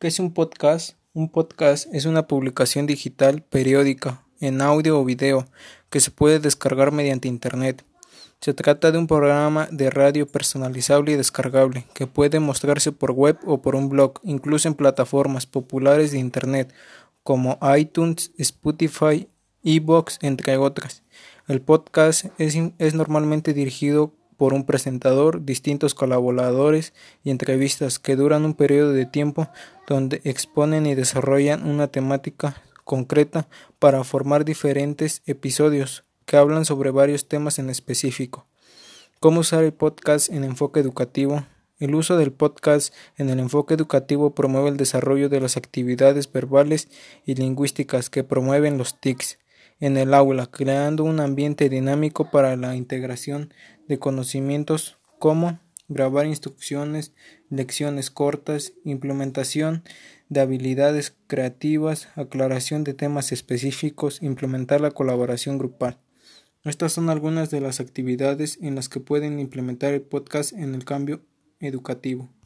¿Qué es un podcast? Un podcast es una publicación digital periódica, en audio o video, que se puede descargar mediante Internet. Se trata de un programa de radio personalizable y descargable, que puede mostrarse por web o por un blog, incluso en plataformas populares de Internet, como iTunes, Spotify, Evox, entre otras. El podcast es, es normalmente dirigido por un presentador, distintos colaboradores y entrevistas que duran un periodo de tiempo donde exponen y desarrollan una temática concreta para formar diferentes episodios que hablan sobre varios temas en específico. ¿Cómo usar el podcast en enfoque educativo? El uso del podcast en el enfoque educativo promueve el desarrollo de las actividades verbales y lingüísticas que promueven los TICs en el aula, creando un ambiente dinámico para la integración de conocimientos como grabar instrucciones, lecciones cortas, implementación de habilidades creativas, aclaración de temas específicos, implementar la colaboración grupal. Estas son algunas de las actividades en las que pueden implementar el podcast en el cambio educativo.